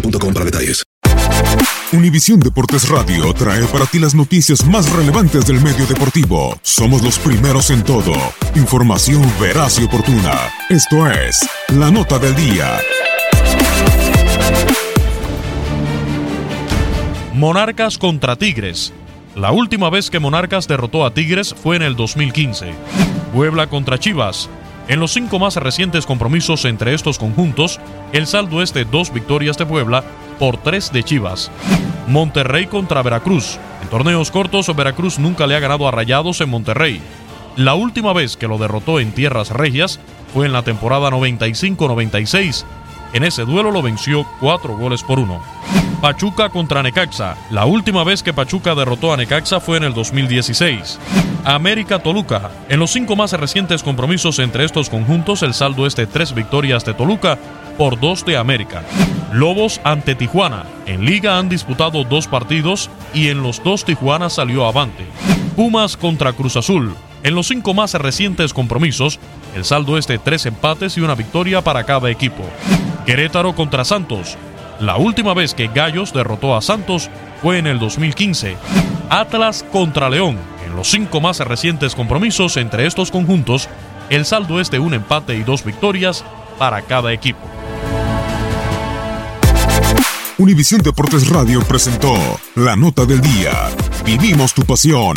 para detalles. Univisión Deportes Radio trae para ti las noticias más relevantes del medio deportivo. Somos los primeros en todo. Información veraz y oportuna. Esto es La Nota del Día. Monarcas contra Tigres. La última vez que Monarcas derrotó a Tigres fue en el 2015. Puebla contra Chivas. En los cinco más recientes compromisos entre estos conjuntos, el saldo es de dos victorias de Puebla por tres de Chivas. Monterrey contra Veracruz. En torneos cortos, Veracruz nunca le ha ganado a Rayados en Monterrey. La última vez que lo derrotó en tierras regias fue en la temporada 95-96. En ese duelo lo venció cuatro goles por uno. Pachuca contra Necaxa. La última vez que Pachuca derrotó a Necaxa fue en el 2016. América Toluca. En los cinco más recientes compromisos entre estos conjuntos, el saldo es de tres victorias de Toluca por dos de América. Lobos ante Tijuana. En liga han disputado dos partidos y en los dos Tijuana salió avante. Pumas contra Cruz Azul. En los cinco más recientes compromisos, el saldo es de tres empates y una victoria para cada equipo. Querétaro contra Santos. La última vez que Gallos derrotó a Santos fue en el 2015. Atlas contra León. En los cinco más recientes compromisos entre estos conjuntos, el saldo es de un empate y dos victorias para cada equipo. Univisión Deportes Radio presentó La Nota del Día. Vivimos tu pasión.